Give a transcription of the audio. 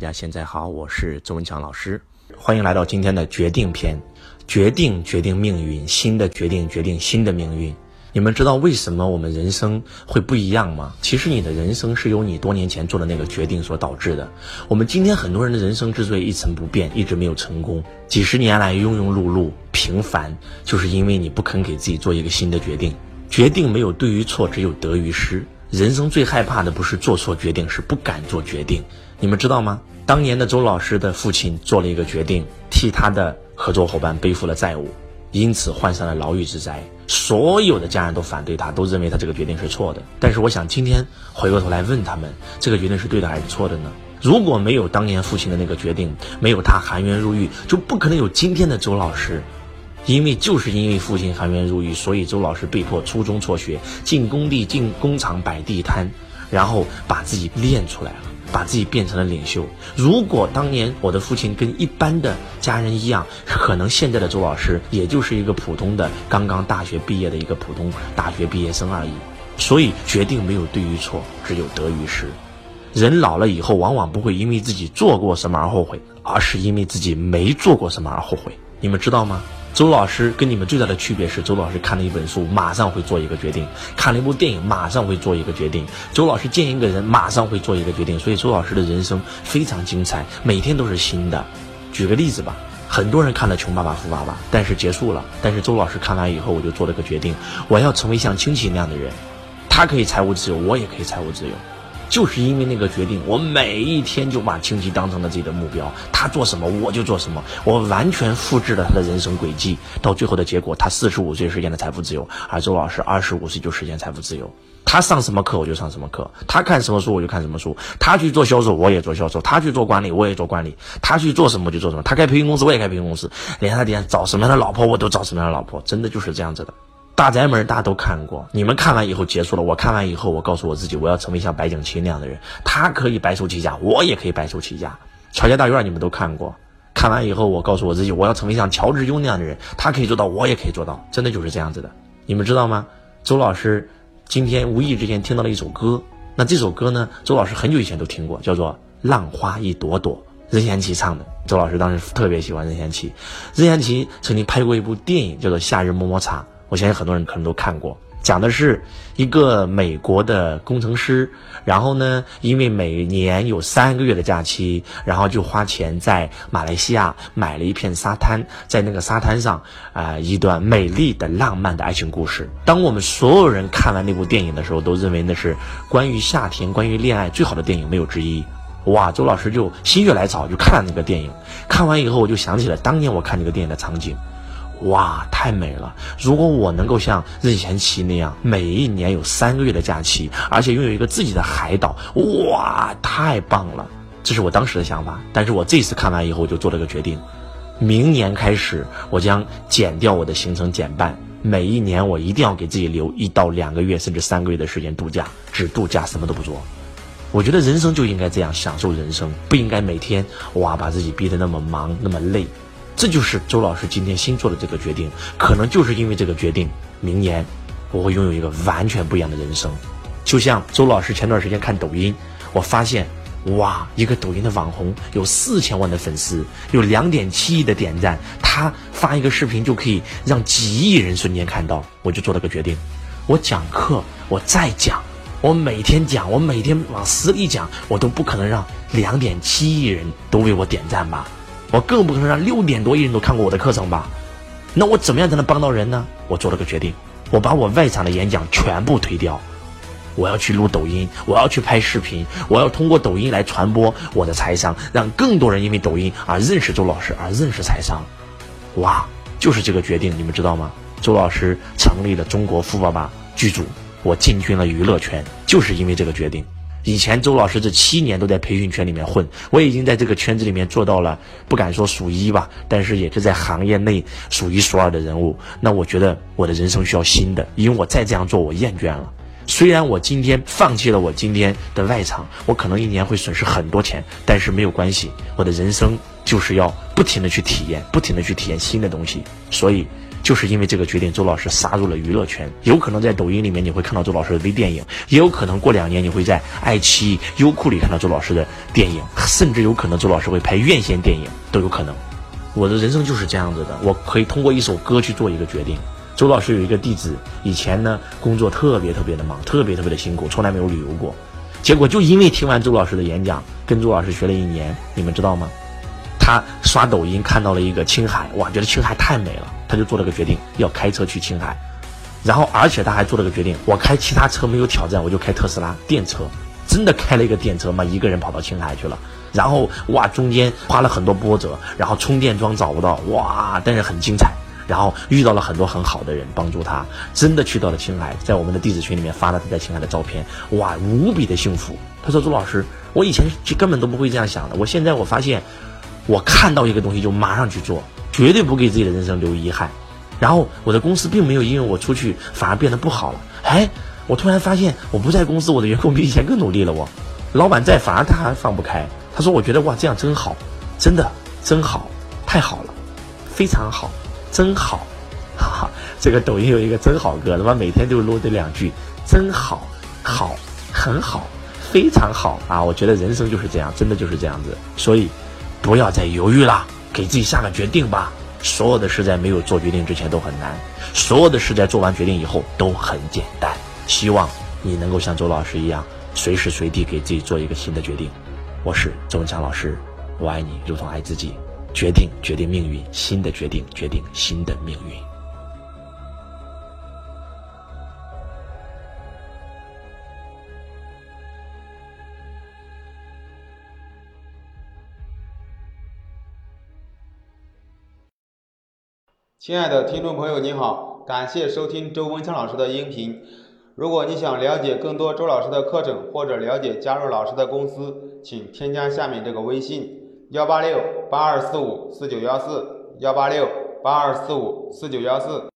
大家现在好，我是周文强老师，欢迎来到今天的决定篇。决定决定命运，新的决定决定新的命运。你们知道为什么我们人生会不一样吗？其实你的人生是由你多年前做的那个决定所导致的。我们今天很多人的人生之所以一成不变，一直没有成功，几十年来庸庸碌碌、平凡，就是因为你不肯给自己做一个新的决定。决定没有对与错，只有得与失。人生最害怕的不是做错决定，是不敢做决定。你们知道吗？当年的周老师的父亲做了一个决定，替他的合作伙伴背负了债务，因此患上了牢狱之灾。所有的家人都反对他，都认为他这个决定是错的。但是我想今天回过头来问他们，这个决定是对的还是错的呢？如果没有当年父亲的那个决定，没有他含冤入狱，就不可能有今天的周老师。因为就是因为父亲含冤入狱，所以周老师被迫初中辍学，进工地、进工厂摆地摊，然后把自己练出来了，把自己变成了领袖。如果当年我的父亲跟一般的家人一样，可能现在的周老师也就是一个普通的刚刚大学毕业的一个普通大学毕业生而已。所以决定没有对与错，只有得与失。人老了以后，往往不会因为自己做过什么而后悔，而是因为自己没做过什么而后悔。你们知道吗？周老师跟你们最大的区别是，周老师看了一本书，马上会做一个决定；看了一部电影，马上会做一个决定。周老师见一个人，马上会做一个决定。所以周老师的人生非常精彩，每天都是新的。举个例子吧，很多人看了《穷爸爸富爸爸》，但是结束了。但是周老师看完以后，我就做了个决定，我要成为像亲戚那样的人。他可以财务自由，我也可以财务自由。就是因为那个决定，我每一天就把亲戚当成了自己的目标。他做什么，我就做什么。我完全复制了他的人生轨迹。到最后的结果，他四十五岁实现了财富自由，而周老师二十五岁就实现财富自由。他上什么课，我就上什么课；他看什么书，我就看什么书；他去做销售，我也做销售；他去做管理，我也做管理；他去做什么就做什么。他开培训公司，我也开培训公司。连他连找什么样的老婆，我都找什么样的老婆。真的就是这样子的。大宅门大家都看过，你们看完以后结束了。我看完以后，我告诉我自己，我要成为像白景琦那样的人。他可以白手起家，我也可以白手起家。乔家大院你们都看过，看完以后，我告诉我自己，我要成为像乔致庸那样的人。他可以做到，我也可以做到。真的就是这样子的。你们知道吗？周老师今天无意之间听到了一首歌，那这首歌呢，周老师很久以前都听过，叫做《浪花一朵朵》，任贤齐唱的。周老师当时特别喜欢任贤齐，任贤齐曾经拍过一部电影，叫做《夏日么么茶》。我相信很多人可能都看过，讲的是一个美国的工程师，然后呢，因为每年有三个月的假期，然后就花钱在马来西亚买了一片沙滩，在那个沙滩上，啊，一段美丽的浪漫的爱情故事。当我们所有人看完那部电影的时候，都认为那是关于夏天、关于恋爱最好的电影，没有之一。哇，周老师就心血来潮就看了那个电影，看完以后我就想起了当年我看这个电影的场景。哇，太美了！如果我能够像任贤齐那样，每一年有三个月的假期，而且拥有一个自己的海岛，哇，太棒了！这是我当时的想法。但是我这次看完以后，我就做了个决定：明年开始，我将减掉我的行程，减半。每一年，我一定要给自己留一到两个月，甚至三个月的时间度假，只度假，什么都不做。我觉得人生就应该这样，享受人生，不应该每天哇把自己逼得那么忙，那么累。这就是周老师今天新做的这个决定，可能就是因为这个决定，明年我会拥有一个完全不一样的人生。就像周老师前段时间看抖音，我发现，哇，一个抖音的网红有四千万的粉丝，有两点七亿的点赞，他发一个视频就可以让几亿人瞬间看到。我就做了个决定，我讲课，我再讲，我每天讲，我每天往死里讲，我都不可能让两点七亿人都为我点赞吧。我更不可能让六点多亿人都看过我的课程吧？那我怎么样才能帮到人呢？我做了个决定，我把我外场的演讲全部推掉，我要去录抖音，我要去拍视频，我要通过抖音来传播我的财商，让更多人因为抖音而认识周老师，而认识财商。哇，就是这个决定，你们知道吗？周老师成立了中国富爸爸剧组，我进军了娱乐圈，就是因为这个决定。以前周老师这七年都在培训圈里面混，我已经在这个圈子里面做到了，不敢说数一吧，但是也是在行业内数一数二的人物。那我觉得我的人生需要新的，因为我再这样做我厌倦了。虽然我今天放弃了我今天的外场，我可能一年会损失很多钱，但是没有关系，我的人生就是要不停的去体验，不停的去体验新的东西。所以，就是因为这个决定，周老师杀入了娱乐圈。有可能在抖音里面你会看到周老师的微电影，也有可能过两年你会在爱奇艺、优酷里看到周老师的电影，甚至有可能周老师会拍院线电影都有可能。我的人生就是这样子的，我可以通过一首歌去做一个决定。周老师有一个弟子，以前呢工作特别特别的忙，特别特别的辛苦，从来没有旅游过。结果就因为听完周老师的演讲，跟周老师学了一年，你们知道吗？他刷抖音看到了一个青海，哇，觉得青海太美了，他就做了个决定，要开车去青海。然后，而且他还做了个决定，我开其他车没有挑战，我就开特斯拉电车，真的开了一个电车嘛，一个人跑到青海去了。然后，哇，中间花了很多波折，然后充电桩找不到，哇，但是很精彩。然后遇到了很多很好的人帮助他，真的去到了青海，在我们的弟子群里面发了他在青海的照片，哇，无比的幸福。他说：“朱老师，我以前根本都不会这样想的，我现在我发现，我看到一个东西就马上去做，绝对不给自己的人生留遗憾。然后我的公司并没有因为我出去反而变得不好了。哎，我突然发现我不在公司，我的员工比以前更努力了。我，老板在反而他还放不开。他说：我觉得哇，这样真好，真的真好，太好了，非常好。”真好，哈哈！这个抖音有一个真好歌，他妈每天就录这两句，真好，好，很好，非常好啊！我觉得人生就是这样，真的就是这样子。所以，不要再犹豫了，给自己下个决定吧。所有的事在没有做决定之前都很难，所有的事在做完决定以后都很简单。希望你能够像周老师一样，随时随地给自己做一个新的决定。我是周文强老师，我爱你，如同爱自己。决定，决定命运；新的决定，决定新的命运。亲爱的听众朋友，你好，感谢收听周文强老师的音频。如果你想了解更多周老师的课程，或者了解加入老师的公司，请添加下面这个微信。幺八六八二四五四九幺四，幺八六八二四五四九幺四。